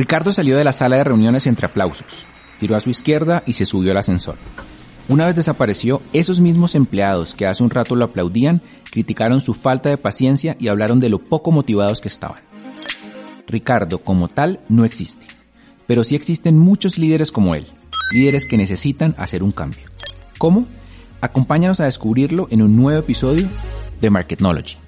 Ricardo salió de la sala de reuniones entre aplausos, giró a su izquierda y se subió al ascensor. Una vez desapareció, esos mismos empleados que hace un rato lo aplaudían criticaron su falta de paciencia y hablaron de lo poco motivados que estaban. Ricardo como tal no existe, pero sí existen muchos líderes como él, líderes que necesitan hacer un cambio. ¿Cómo? Acompáñanos a descubrirlo en un nuevo episodio de Marketnology.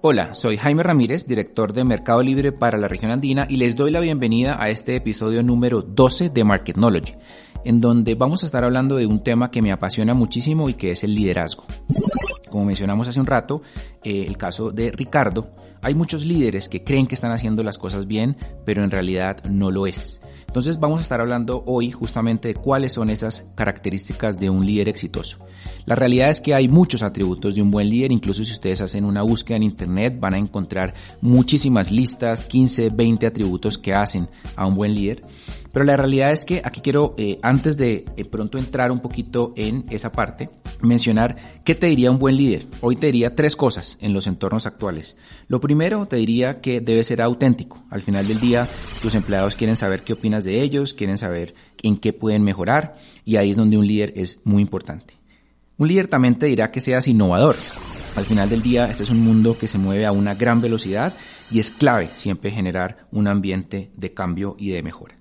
Hola, soy Jaime Ramírez, director de Mercado Libre para la región andina y les doy la bienvenida a este episodio número 12 de Marketnology, en donde vamos a estar hablando de un tema que me apasiona muchísimo y que es el liderazgo. Como mencionamos hace un rato, eh, el caso de Ricardo, hay muchos líderes que creen que están haciendo las cosas bien, pero en realidad no lo es. Entonces vamos a estar hablando hoy justamente de cuáles son esas características de un líder exitoso. La realidad es que hay muchos atributos de un buen líder, incluso si ustedes hacen una búsqueda en internet van a encontrar muchísimas listas, 15, 20 atributos que hacen a un buen líder. Pero la realidad es que aquí quiero, eh, antes de eh, pronto entrar un poquito en esa parte, mencionar qué te diría un buen líder. Hoy te diría tres cosas en los entornos actuales. Lo primero, te diría que debe ser auténtico. Al final del día, tus empleados quieren saber qué opinas de ellos, quieren saber en qué pueden mejorar y ahí es donde un líder es muy importante. Un líder también te dirá que seas innovador. Al final del día, este es un mundo que se mueve a una gran velocidad y es clave siempre generar un ambiente de cambio y de mejora.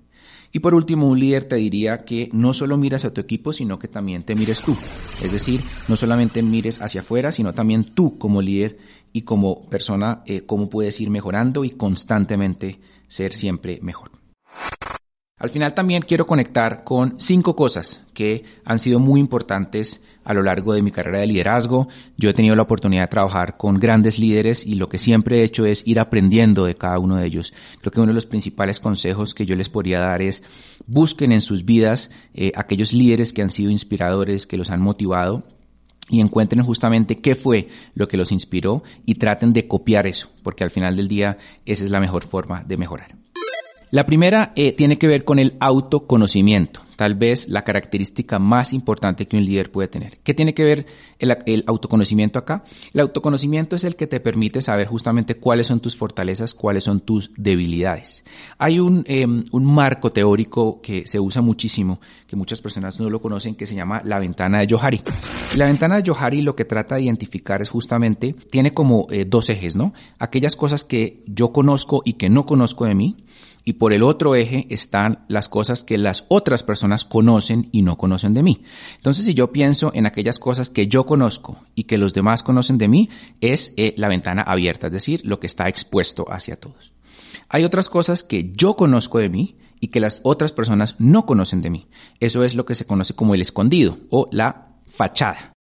Y por último, un líder te diría que no solo miras a tu equipo, sino que también te mires tú. Es decir, no solamente mires hacia afuera, sino también tú como líder y como persona, eh, cómo puedes ir mejorando y constantemente ser siempre mejor. Al final también quiero conectar con cinco cosas que han sido muy importantes a lo largo de mi carrera de liderazgo. Yo he tenido la oportunidad de trabajar con grandes líderes y lo que siempre he hecho es ir aprendiendo de cada uno de ellos. Creo que uno de los principales consejos que yo les podría dar es busquen en sus vidas eh, aquellos líderes que han sido inspiradores, que los han motivado y encuentren justamente qué fue lo que los inspiró y traten de copiar eso, porque al final del día esa es la mejor forma de mejorar. La primera eh, tiene que ver con el autoconocimiento, tal vez la característica más importante que un líder puede tener. ¿Qué tiene que ver el, autoconocimiento acá? El autoconocimiento es el que te permite saber justamente cuáles son tus fortalezas, cuáles son tus debilidades. Hay un, em, un marco teórico que se usa muchísimo, que muchas personas no lo conocen, que se llama la ventana de Johari. La ventana de Johari lo que trata de identificar es justamente, tiene como eh, dos ejes, ¿no? Aquellas cosas que yo conozco y que no conozco de mí, y por el otro eje están las cosas que las otras personas conocen y no conocen de mí. Entonces, si yo pienso en aquellas cosas que yo conozco y que los demás conocen de mí, es eh, la ventana abierta, es decir, lo que está expuesto hacia todos. Hay otras cosas que yo conozco de mí y que las otras personas no conocen de mí. Eso es lo que se conoce como el escondido o la fachada.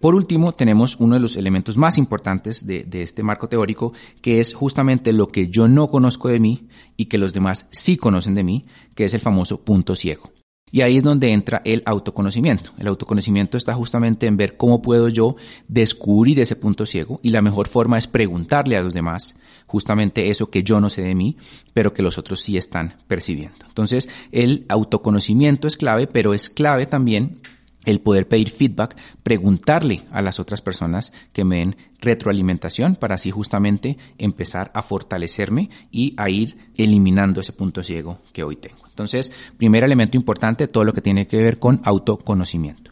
Por último, tenemos uno de los elementos más importantes de, este marco teórico, que es justamente lo que yo no conozco de mí y que los demás sí conocen de mí, que es el famoso punto ciego. Y ahí es donde entra el autoconocimiento. El autoconocimiento está justamente en ver cómo puedo yo descubrir ese punto ciego y la mejor forma es preguntarle a los demás justamente eso que yo no sé de mí, pero que los otros sí están percibiendo. Entonces, el autoconocimiento es clave, pero es clave también el poder pedir feedback, preguntarle a las otras personas que me den retroalimentación para así justamente empezar a fortalecerme y a ir eliminando ese punto ciego que hoy tengo. Entonces, primer elemento importante, todo lo que tiene que ver con autoconocimiento.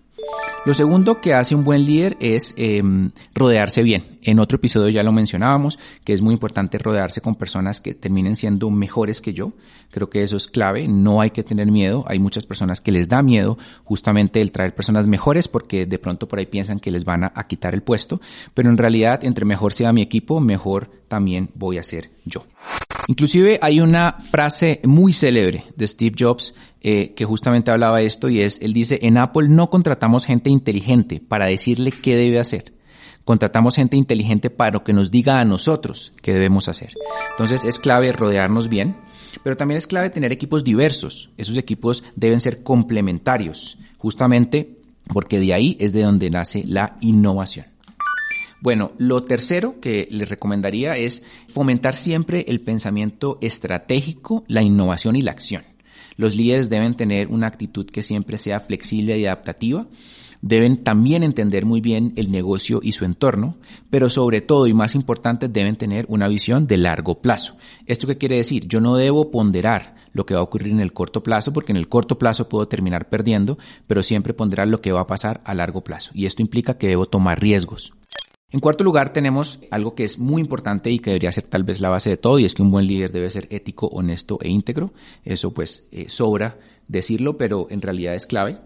Lo segundo que hace un buen líder es em, rodearse bien. En otro episodio ya lo mencionábamos, que es muy importante rodearse con personas que terminen siendo mejores que yo. Creo que eso es clave, no hay que tener miedo. Hay muchas personas que les da miedo justamente el traer personas mejores porque de pronto por ahí piensan que les van a, a quitar el puesto, pero en realidad entre mejor sea mi equipo, mejor también voy a ser yo. Inclusive hay una frase muy célebre de Steve Jobs eh, que justamente hablaba esto y es, él dice, en Apple no contratamos gente inteligente para decirle qué debe hacer. Contratamos gente inteligente para que nos diga a nosotros qué debemos hacer. Entonces es clave rodearnos bien, pero también es clave tener equipos diversos. Esos equipos deben ser complementarios, justamente porque de ahí es de donde nace la innovación. Bueno, lo tercero que les recomendaría es fomentar siempre el pensamiento estratégico, la innovación y la acción. Los líderes deben tener una actitud que siempre sea flexible y adaptativa. Deben también entender muy bien el negocio y su entorno, pero sobre todo y más importante deben tener una visión de largo plazo. ¿Esto qué quiere decir? Yo no debo ponderar lo que va a ocurrir en el corto plazo, porque en el corto plazo puedo terminar perdiendo, pero siempre ponderar lo que va a pasar a largo plazo. Y esto implica que debo tomar riesgos. En cuarto lugar tenemos algo que es muy importante y que debería ser tal vez la base de todo y es que un buen líder debe ser ético, honesto e íntegro. Eso pues eh, sobra decirlo, pero en realidad es clave.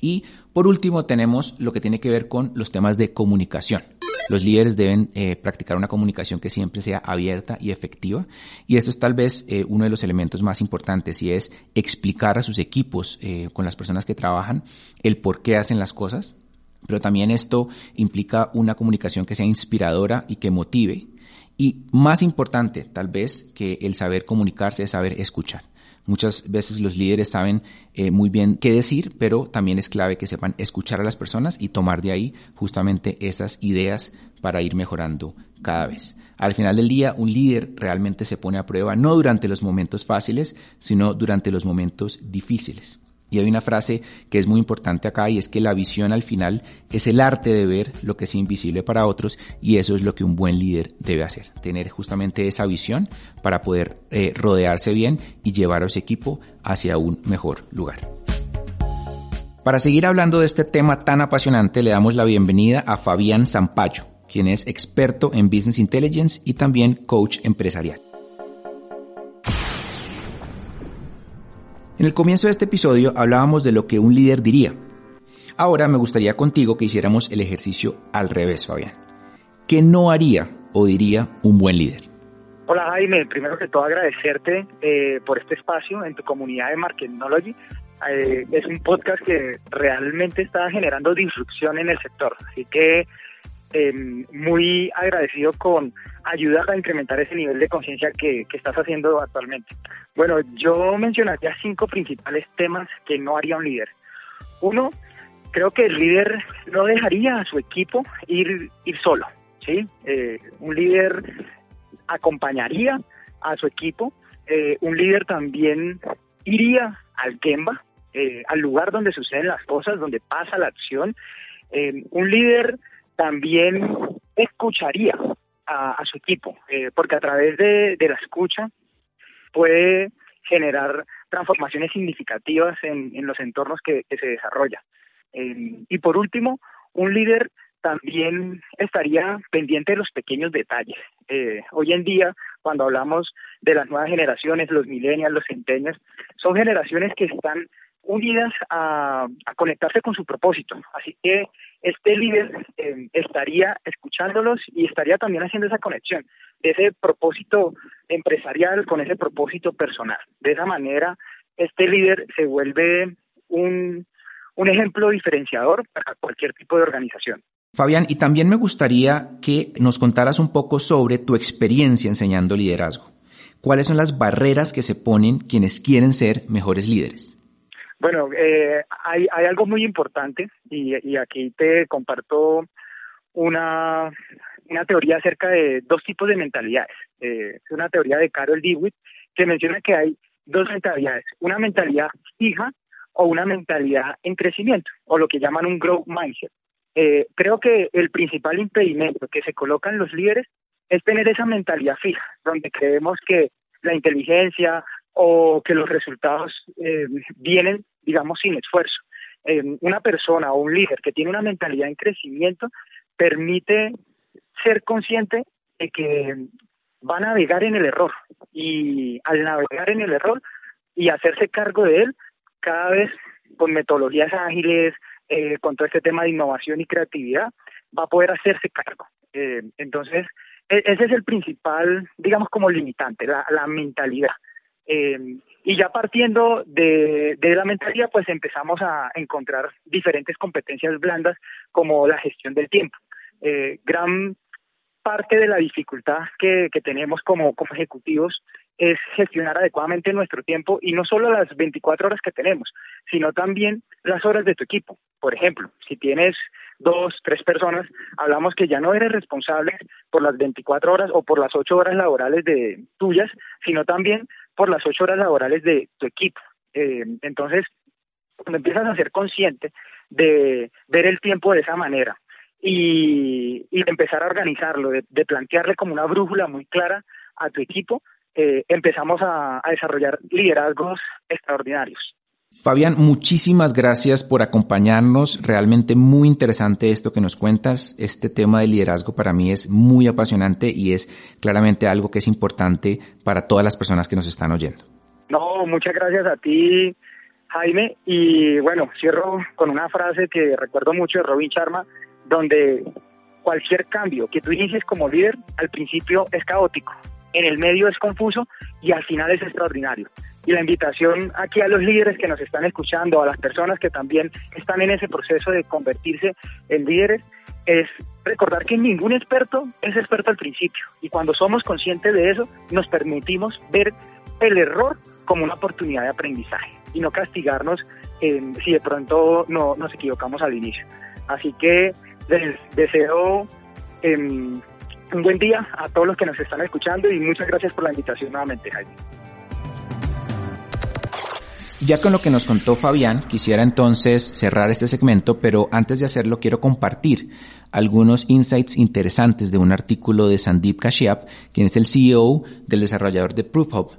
Y por último tenemos lo que tiene que ver con los temas de comunicación. Los líderes deben eh, practicar una comunicación que siempre sea abierta y efectiva. Y eso es tal vez eh, uno de los elementos más importantes y es explicar a sus equipos, con las personas que trabajan, el por qué hacen las cosas, pero también esto implica una comunicación que sea inspiradora y que motive. Y más importante, tal vez, que el saber comunicarse es saber escuchar. Muchas veces los líderes saben eh, muy bien qué decir, pero también es clave que sepan escuchar a las personas y tomar de ahí justamente esas ideas para ir mejorando cada vez. Al final del día, un líder realmente se pone a prueba no durante los momentos fáciles, sino durante los momentos difíciles. Y hay una frase que es muy importante acá y es que la visión al final es el arte de ver lo que es invisible para otros y eso es lo que un buen líder debe hacer, tener justamente esa visión para poder eh, rodearse bien y llevar a su equipo hacia un mejor lugar. Para seguir hablando de este tema tan apasionante le damos la bienvenida a Fabián Zampayo, quien es experto en Business Intelligence y también coach empresarial. En el comienzo de este episodio hablábamos de lo que un líder diría. Ahora me gustaría contigo que hiciéramos el ejercicio al revés, Fabián. ¿Qué no haría o diría un buen líder? Hola Jaime, primero que todo agradecerte eh, por este espacio en tu comunidad de Marketingnology. Eh, es un podcast que realmente está generando disrupción en el sector, así que eh, muy agradecido con ayudar a incrementar ese nivel de conciencia que, estás haciendo actualmente. Bueno, yo mencionaría cinco principales temas que no haría un líder. Uno, creo que el líder no dejaría a su equipo ir, ir solo, ¿sí? Eh, un líder acompañaría a su equipo, eh, un líder también iría al Gemba, eh, al lugar donde suceden las cosas, donde pasa la acción. un líder también escucharía a, su equipo, eh, porque a través de, la escucha puede generar transformaciones significativas en, los entornos que, se desarrolla. Y por último, un líder también estaría pendiente de los pequeños detalles. Eh, hoy en día, cuando hablamos de las nuevas generaciones, los millennials, los centenios, son generaciones que están unidas a, conectarse con su propósito. Así que este líder eh, estaría escuchándolos y estaría también haciendo esa conexión de ese propósito empresarial con ese propósito personal. De esa manera, este líder se vuelve un ejemplo diferenciador para cualquier tipo de organización. Fabián, y también me gustaría que nos contaras un poco sobre tu experiencia enseñando liderazgo. ¿Cuáles son las barreras que se ponen quienes quieren ser mejores líderes? Bueno, eh, hay, algo muy importante y, aquí te comparto una, una teoría acerca de dos tipos de mentalidades. Eh, una teoría de Carol Dewitt que menciona que hay dos mentalidades, una mentalidad fija o una mentalidad en crecimiento, o lo que llaman un growth mindset. Eh, creo que el principal impedimento que se colocan los líderes es tener esa mentalidad fija, donde creemos que la inteligencia o que los resultados eh, vienen, digamos, sin esfuerzo. Eh, una persona o un líder que tiene una mentalidad en crecimiento permite ser consciente de que va a navegar en el error y al navegar en el error y hacerse cargo de él cada vez con metodologías ágiles, eh, con todo este tema de innovación y creatividad, va a poder hacerse cargo. entonces, e-, ese es el principal, digamos, como limitante, la, mentalidad. Eh, y ya partiendo de, de, la mentalidad, pues empezamos a encontrar diferentes competencias blandas como la gestión del tiempo. Eh, gran parte de la dificultad que, que tenemos como, como ejecutivos es gestionar adecuadamente nuestro tiempo y no solo las 24 horas que tenemos, sino también las horas de tu equipo. Por ejemplo, si tienes dos, tres personas, hablamos que ya no eres responsable por las 24 horas o por las 8 horas laborales de tuyas, sino también por las 8 horas laborales de tu equipo. Eh, entonces, cuando empiezas a ser consciente de ver el tiempo de esa manera y, y empezar a organizarlo, de, de plantearle como una brújula muy clara a tu equipo, eh, empezamos a, desarrollar liderazgos extraordinarios. Fabián, muchísimas gracias por acompañarnos. Realmente muy interesante esto que nos cuentas. Este tema de liderazgo para mí es muy apasionante y es claramente algo que es importante para todas las personas que nos están oyendo. No, muchas gracias a ti, Jaime. Y bueno, cierro con una frase que recuerdo mucho de Robin Sharma, donde cualquier cambio que tú inicies como líder al principio es caótico, en el medio es confuso y al final es extraordinario. Y la invitación aquí a los líderes que nos están escuchando, a las personas que también están en ese proceso de convertirse en líderes, es recordar que ningún experto es experto al principio. Y cuando somos conscientes de eso, nos permitimos ver el error como una oportunidad de aprendizaje y no castigarnos si de pronto no nos equivocamos al inicio. Así que les deseo em, un buen día a todos los que nos están escuchando y muchas gracias por la invitación nuevamente, Jaime. Ya con lo que nos contó Fabián, quisiera entonces cerrar este segmento, pero antes de hacerlo quiero compartir algunos insights interesantes de un artículo de Sandeep Kashyap, quien es el CEO del desarrollador de ProofHub,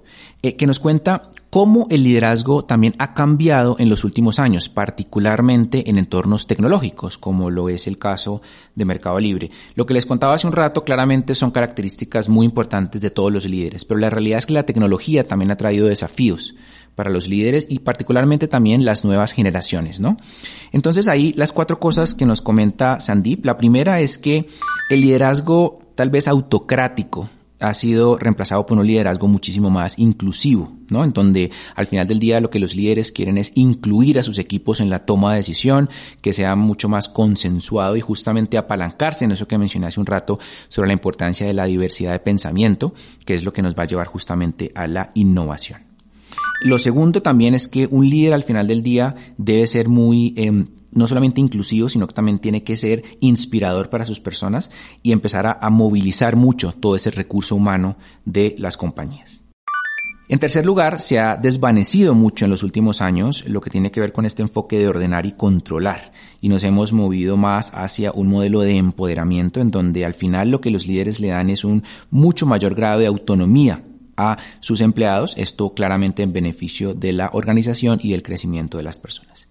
eh, que nos cuenta cómo el liderazgo también ha cambiado en los últimos años, particularmente en entornos tecnológicos, como lo es el caso de Mercado Libre. Lo que les contaba hace un rato claramente son características muy importantes de todos los líderes, pero la realidad es que la tecnología también ha traído desafíos para los líderes y particularmente también las nuevas generaciones, ¿no? Entonces ahí las cuatro cosas que nos comenta Sandeep. La primera es que el liderazgo tal vez autocrático ha sido reemplazado por un liderazgo muchísimo más inclusivo, ¿no? En donde al final del día lo que los líderes quieren es incluir a sus equipos en la toma de decisión, que sea mucho más consensuado y justamente apalancarse en eso que mencioné hace un rato sobre la importancia de la diversidad de pensamiento, que es lo que nos va a llevar justamente a la innovación. Lo segundo también es que un líder al final del día debe ser muy eh, no solamente inclusivo, sino que también tiene que ser inspirador para sus personas y empezar a, movilizar mucho todo ese recurso humano de las compañías. En tercer lugar, se ha desvanecido mucho en los últimos años lo que tiene que ver con este enfoque de ordenar y controlar y nos hemos movido más hacia un modelo de empoderamiento en donde al final lo que los líderes le dan es un mucho mayor grado de autonomía a sus empleados, esto claramente en beneficio de la organización y del crecimiento de las personas.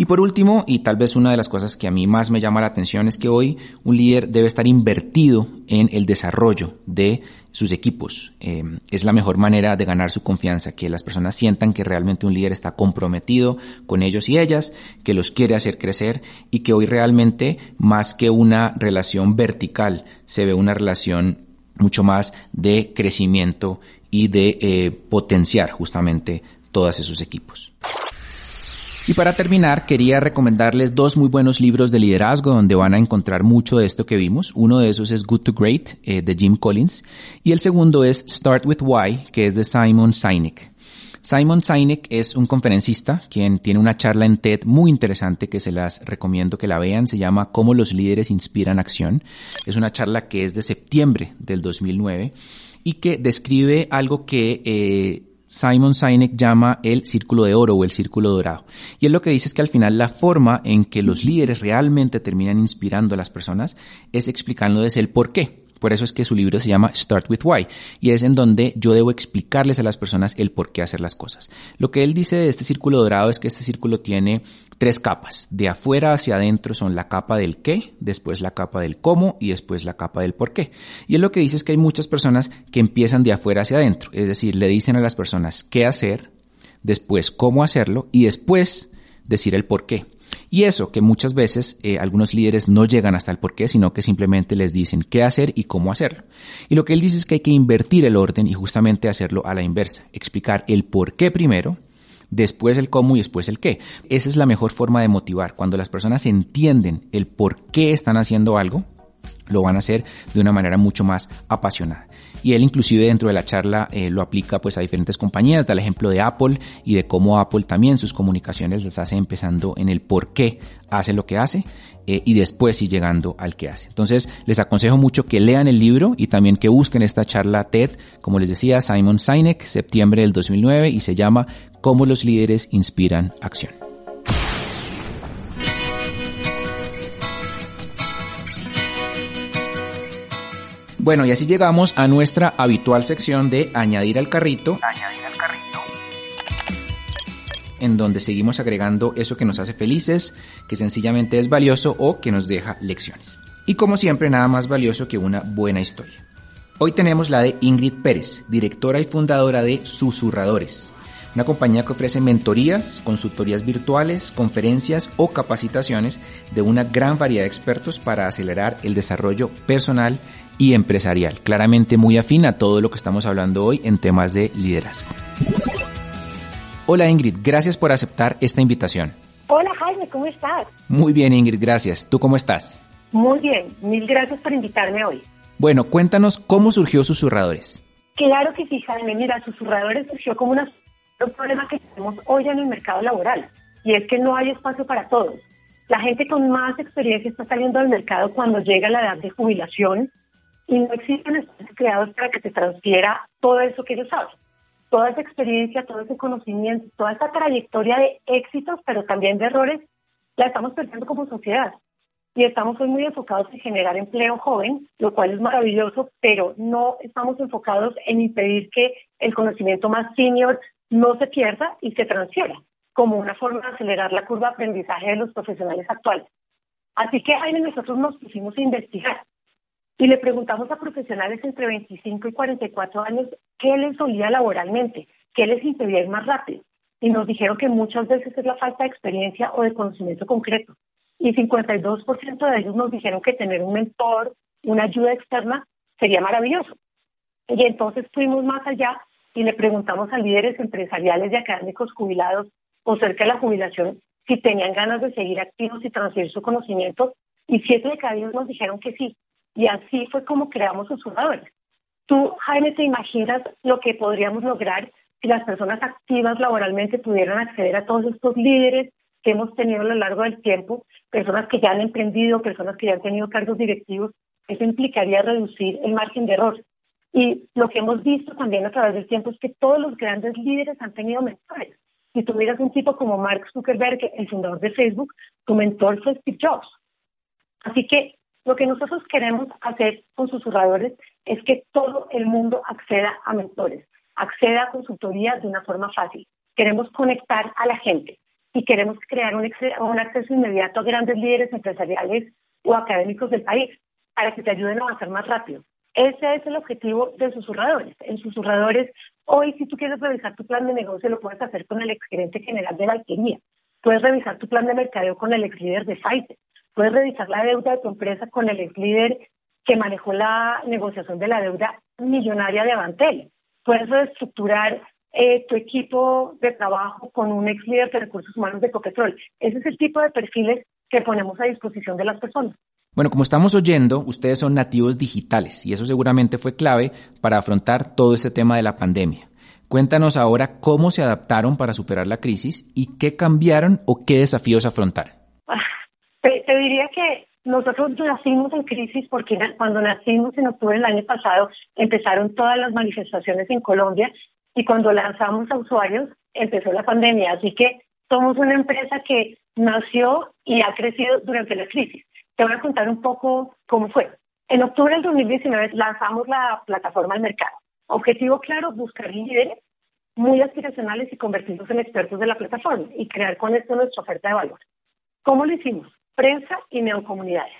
Y por último, y tal vez una de las cosas que a mí más me llama la atención es que hoy un líder debe estar invertido en el desarrollo de sus equipos. Eh, es la mejor manera de ganar su confianza, que las personas sientan que realmente un líder está comprometido con ellos y ellas, que los quiere hacer crecer y que hoy realmente más que una relación vertical se ve una relación mucho más de crecimiento y de eh, potenciar justamente todos esos equipos. Y para terminar, quería recomendarles dos muy buenos libros de liderazgo donde van a encontrar mucho de esto que vimos. Uno de esos es Good to Great eh, de Jim Collins y el segundo es Start with Why, que es de Simon Sinek. Simon Sinek es un conferencista quien tiene una charla en TED muy interesante que se las recomiendo que la vean. Se llama Cómo los líderes inspiran acción. Es una charla que es de septiembre del 2009 y que describe algo que eh, Simon Sinek llama el círculo de oro o el círculo dorado. Y él lo que dice es que al final la forma en que los líderes realmente terminan inspirando a las personas es explicándoles el por qué. Por eso es que su libro se llama Start with Why y es en donde yo debo explicarles a las personas el por qué hacer las cosas. Lo que él dice de este círculo dorado es que este círculo tiene tres capas. De afuera hacia adentro son la capa del qué, después la capa del cómo y después la capa del por qué. Y él lo que dice es que hay muchas personas que empiezan de afuera hacia adentro, es decir, le dicen a las personas qué hacer, después cómo hacerlo y después decir el por qué. Y eso que muchas veces eh, algunos líderes no llegan hasta el por qué, sino que simplemente les dicen qué hacer y cómo hacerlo. Y lo que él dice es que hay que invertir el orden y justamente hacerlo a la inversa, explicar el por qué primero, después el cómo y después el qué. Esa es la mejor forma de motivar. Cuando las personas entienden el por qué están haciendo algo, lo van a hacer de una manera mucho más apasionada. Y él inclusive dentro de la charla eh, lo aplica pues a diferentes compañías, da el ejemplo de Apple y de cómo Apple también sus comunicaciones las hace empezando en el por qué hace lo que hace eh, y después y llegando al que hace. Entonces les aconsejo mucho que lean el libro y también que busquen esta charla TED, como les decía, Simon Sinek, septiembre del 2009 y se llama Cómo los líderes inspiran acción. Bueno, y así llegamos a nuestra habitual sección de añadir al carrito. Añadir al carrito. En donde seguimos agregando eso que nos hace felices, que sencillamente es valioso o que nos deja lecciones. Y como siempre, nada más valioso que una buena historia. Hoy tenemos la de Ingrid Pérez, directora y fundadora de Susurradores, una compañía que ofrece mentorías, consultorías virtuales, conferencias o capacitaciones de una gran variedad de expertos para acelerar el desarrollo personal y empresarial, claramente muy afín a todo lo que estamos hablando hoy en temas de liderazgo. Hola Ingrid, gracias por aceptar esta invitación. Hola Jaime, ¿cómo estás? Muy bien Ingrid, gracias. ¿Tú cómo estás? Muy bien, mil gracias por invitarme hoy. Bueno, cuéntanos cómo surgió Susurradores. Claro que sí, Jaime. Mira, Susurradores surgió como un problema que tenemos hoy en el mercado laboral y es que no hay espacio para todos. La gente con más experiencia está saliendo al mercado cuando llega la edad de jubilación y no existen espacios creados para que te transfiera todo eso que ellos saben. Toda esa experiencia, todo ese conocimiento, toda esa trayectoria de éxitos, pero también de errores, la estamos perdiendo como sociedad. Y estamos hoy muy enfocados en generar empleo joven, lo cual es maravilloso, pero no estamos enfocados en impedir que el conocimiento más senior no se pierda y se transfiera, como una forma de acelerar la curva de aprendizaje de los profesionales actuales. Así que ahí nosotros nos pusimos a investigar y le preguntamos a profesionales entre 25 y 44 años qué les dolía laboralmente, qué les impedía ir más rápido. Y nos dijeron que muchas veces es la falta de experiencia o de conocimiento concreto. Y 52% de ellos nos dijeron que tener un mentor, una ayuda externa, sería maravilloso. Y entonces fuimos más allá y le preguntamos a líderes empresariales y académicos jubilados o cerca de la jubilación si tenían ganas de seguir activos y transferir su conocimiento. Y siete de cada diez nos dijeron que sí, y así fue como creamos susurradores. Tú, Jaime, te imaginas lo que podríamos lograr si las personas activas laboralmente pudieran acceder a todos estos líderes que hemos tenido a lo largo del tiempo, personas que ya han emprendido, personas que ya han tenido cargos directivos, eso implicaría reducir el margen de error. Y lo que hemos visto también a través del tiempo es que todos los grandes líderes han tenido mentores. Si tú miras un tipo como Mark Zuckerberg, el fundador de Facebook, tu mentor fue Steve Jobs. Así que lo que nosotros queremos hacer con susurradores es que todo el mundo acceda a mentores, acceda a consultorías de una forma fácil. Queremos conectar a la gente y queremos crear un, acceso inmediato a grandes líderes empresariales o académicos del país para que te ayuden a avanzar más rápido. Ese es el objetivo de susurradores. En susurradores, hoy si tú quieres revisar tu plan de negocio, lo puedes hacer con el exgerente general de la alquería. Puedes revisar tu plan de mercadeo con el ex líder de Pfizer. Puedes revisar la deuda de tu empresa con el ex líder que manejó la negociación de la deuda millonaria de Avantel. Puedes reestructurar eh, tu equipo de trabajo con un ex líder de recursos humanos de Copetrol. Ese es el tipo de perfiles que ponemos a disposición de las personas. Bueno, como estamos oyendo, ustedes son nativos digitales y eso seguramente fue clave para afrontar todo este tema de la pandemia. Cuéntanos ahora cómo se adaptaron para superar la crisis y qué cambiaron o qué desafíos afrontaron. Diría que nosotros nacimos en crisis porque cuando nacimos en octubre del año pasado empezaron todas las manifestaciones en Colombia y cuando lanzamos a usuarios empezó la pandemia. Así que somos una empresa que nació y ha crecido durante la crisis. Te voy a contar un poco cómo fue. En octubre del 2019 lanzamos la plataforma al mercado. Objetivo claro, buscar líderes muy aspiracionales y convertirlos en expertos de la plataforma y crear con esto nuestra oferta de valor. ¿Cómo lo hicimos? Prensa y neocomunidades.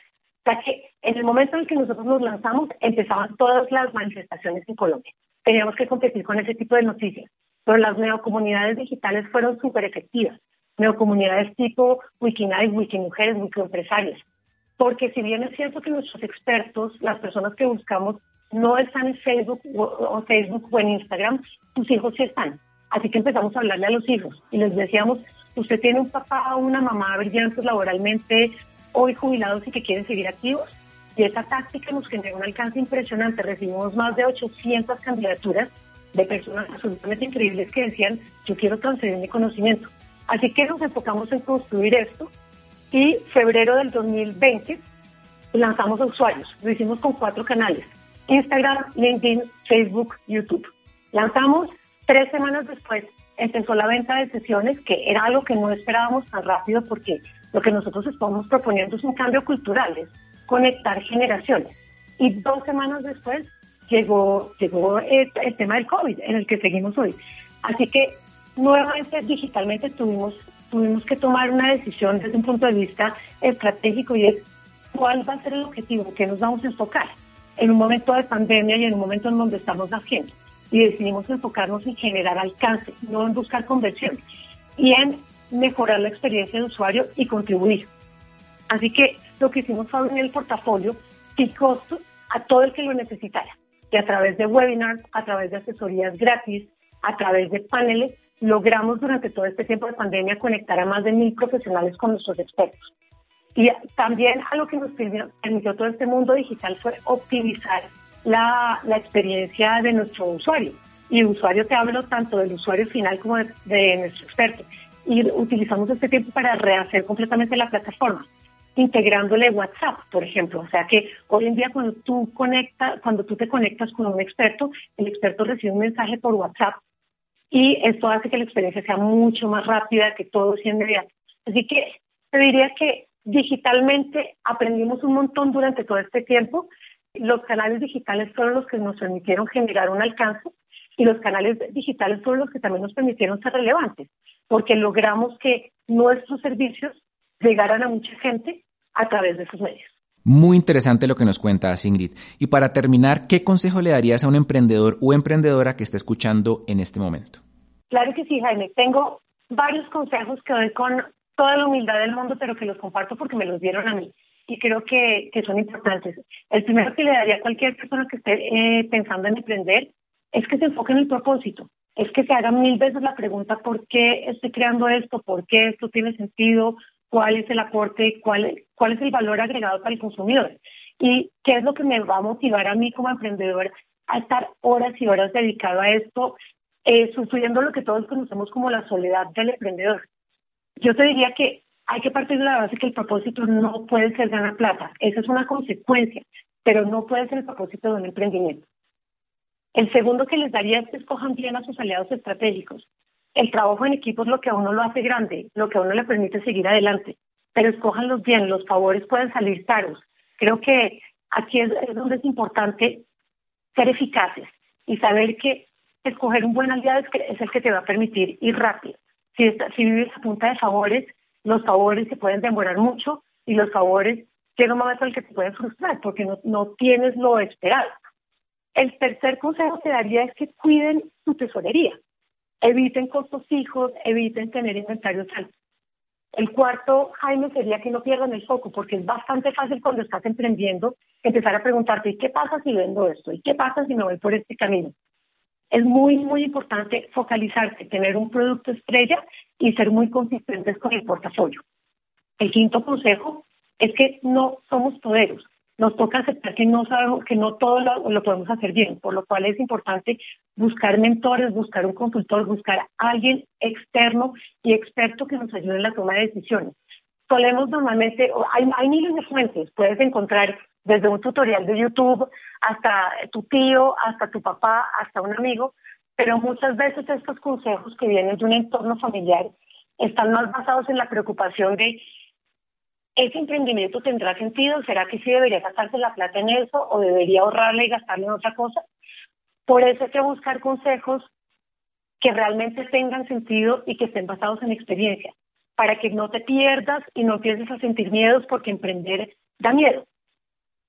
O sea que en el momento en que nosotros nos lanzamos, empezaban todas las manifestaciones en Colombia. Teníamos que competir con ese tipo de noticias, pero las neocomunidades digitales fueron súper efectivas. neocomunidades tipo Wikinight, Wikimujeres, Wikiempresarios. Porque si bien es cierto que nuestros expertos, las personas que buscamos, no están en Facebook o, Facebook o en Instagram, sus hijos sí están. Así que empezamos a hablarle a los hijos y les decíamos, usted tiene un papá o una mamá brillantes laboralmente, hoy jubilados y que quieren seguir activos. Y esa táctica nos generó un alcance impresionante. Recibimos más de 800 candidaturas de personas absolutamente increíbles que decían, yo quiero transferir mi conocimiento. Así que nos enfocamos en construir esto y febrero del 2020 lanzamos a usuarios. Lo hicimos con cuatro canales, Instagram, LinkedIn, Facebook, YouTube. Lanzamos tres semanas después, empezó la venta de sesiones, que era algo que no esperábamos tan rápido porque lo que nosotros estamos proponiendo es un cambio cultural, conectar generaciones. Y dos semanas después llegó, llegó el, tema del COVID, en el que seguimos hoy. Así que nuevamente digitalmente tuvimos, tuvimos que tomar una decisión desde un punto de vista estratégico y cuál va a ser el objetivo, que nos vamos a enfocar en un momento de pandemia y en un momento en donde estamos haciendo. Y decidimos enfocarnos en generar alcance, no en buscar conversión, y en mejorar la experiencia de usuario y contribuir. Así que lo que hicimos fue abrir el portafolio y costos a todo el que lo necesitara, y a través de webinars, a través de asesorías gratis, a través de paneles, logramos durante todo este tiempo de pandemia conectar a más de mil profesionales con nuestros expertos. Y también a lo que nos permitió todo este mundo digital fue optimizar la, la experiencia de nuestro usuario. Y usuario te hablo tanto del usuario final como de, de nuestro experto. Y utilizamos este tiempo para rehacer completamente la plataforma integrándole WhatsApp, por ejemplo. O sea que hoy en día cuando tú conectas, cuando tú te conectas con un experto, el experto recibe un mensaje por WhatsApp y esto hace que la experiencia sea mucho más rápida, que todo sea inmediato. Así que te diría que digitalmente aprendimos un montón durante todo este tiempo. Los canales digitales fueron los que nos permitieron generar un alcance y los canales digitales fueron los que también nos permitieron ser relevantes, porque logramos que nuestros servicios llegaran a mucha gente a través de sus medios. Muy interesante lo que nos cuenta Ingrid. Y para terminar, ¿qué consejo le darías a un emprendedor o emprendedora que está escuchando en este momento? Claro que sí, Jaime. Tengo varios consejos que doy con toda la humildad del mundo, pero que los comparto porque me los dieron a mí y creo que, que son importantes. El primero que le daría a cualquier persona que esté eh, pensando en emprender es que se enfoque en el propósito, es que se haga mil veces la pregunta por qué estoy creando esto, por qué esto tiene sentido, cuál es el aporte, cuál, cuál es el valor agregado para el consumidor y qué es lo que me va a motivar a mí como emprendedor a estar horas y horas dedicado a esto, eh, sufriendo lo que todos conocemos como la soledad del emprendedor. Yo te diría que hay que partir de la base que el propósito no puede ser ganar plata, esa es una consecuencia, pero no puede ser el propósito de un emprendimiento. El segundo que les daría es que escojan bien a sus aliados estratégicos el trabajo en equipo es lo que a uno lo hace grande, lo que a uno le permite seguir adelante. Pero escójanlos bien, los favores pueden salir caros. Creo que aquí es, donde es importante ser eficaces y saber que escoger un buen aliado es, el que te va a permitir ir rápido. Si, si vives a punta de favores, los favores se pueden demorar mucho y los favores llega un momento en el que te pueden frustrar porque no, no tienes lo esperado. El tercer consejo que daría es que cuiden su tesorería. Eviten costos fijos, eviten tener inventarios altos. El cuarto, Jaime, sería que no pierdan el foco, porque es bastante fácil cuando estás emprendiendo empezar a preguntarte, ¿y qué pasa si vendo esto? ¿Y qué pasa si me voy por este camino? Es muy, muy importante focalizarse, tener un producto estrella y ser muy consistentes con el portafolio. El quinto consejo es que no somos poderos nos toca aceptar que no sabemos, que no todo lo, podemos hacer bien, por lo cual es importante buscar mentores, buscar un consultor, buscar a alguien externo y experto que nos ayude en la toma de decisiones. Solemos normalmente, hay, hay miles de fuentes, puedes encontrar desde un tutorial de YouTube hasta tu tío, hasta tu papá, hasta un amigo, pero muchas veces estos consejos que vienen de un entorno familiar están más basados en la preocupación de ¿ese emprendimiento tendrá sentido? ¿Será que sí debería gastarse la plata en eso o debería ahorrarla y gastarla en otra cosa? Por eso hay que buscar consejos que realmente tengan sentido y que estén basados en experiencia, para que no te pierdas y no empieces a sentir miedos porque emprender da miedo.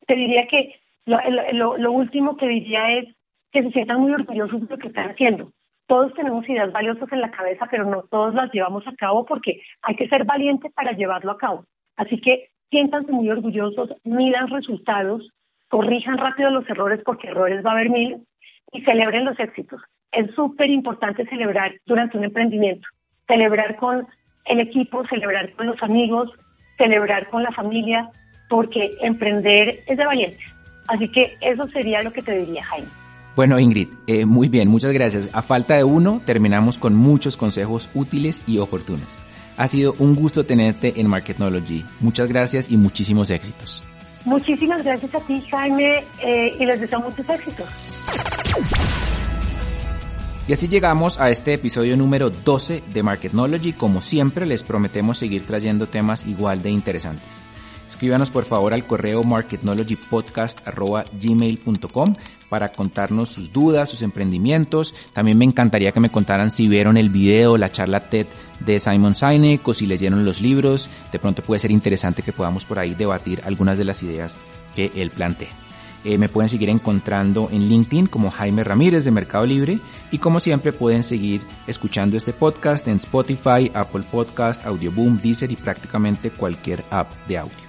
Te diría que lo, último que diría es que se sientan muy orgullosos de lo que están haciendo, todos tenemos ideas valiosas en la cabeza, pero no todos las llevamos a cabo porque hay que ser valiente para llevarlo a cabo. Así que siéntanse muy orgullosos, midan resultados, corrijan rápido los errores porque errores va a haber mil y celebren los éxitos. Es súper importante celebrar durante un emprendimiento, celebrar con el equipo, celebrar con los amigos, celebrar con la familia, porque emprender es de valientes. Así que eso sería lo que te diría, Jaime. Bueno, Ingrid, eh, muy bien, muchas gracias. A falta de uno, terminamos con muchos consejos útiles y oportunos. Ha sido un gusto tenerte en Marketnology. Muchas gracias y muchísimos éxitos. Muchísimas gracias a ti, Jaime, eh, y les deseo muchos éxitos. Y así llegamos a este episodio número 12 de Marketnology. Como siempre, les prometemos seguir trayendo temas igual de interesantes. Escríbanos por favor al correo marketnologypodcast.gmail.com para contarnos sus dudas, sus emprendimientos. También me encantaría que me contaran si vieron el video, la charla TED de Simon Sinek o si leyeron los libros. De pronto puede ser interesante que podamos por ahí debatir algunas de las ideas que él plantea. Eh, me pueden seguir encontrando en LinkedIn como Jaime Ramírez de Mercado Libre y como siempre pueden seguir escuchando este podcast en Spotify, Apple Podcast, Audioboom, Deezer y prácticamente cualquier app de audio.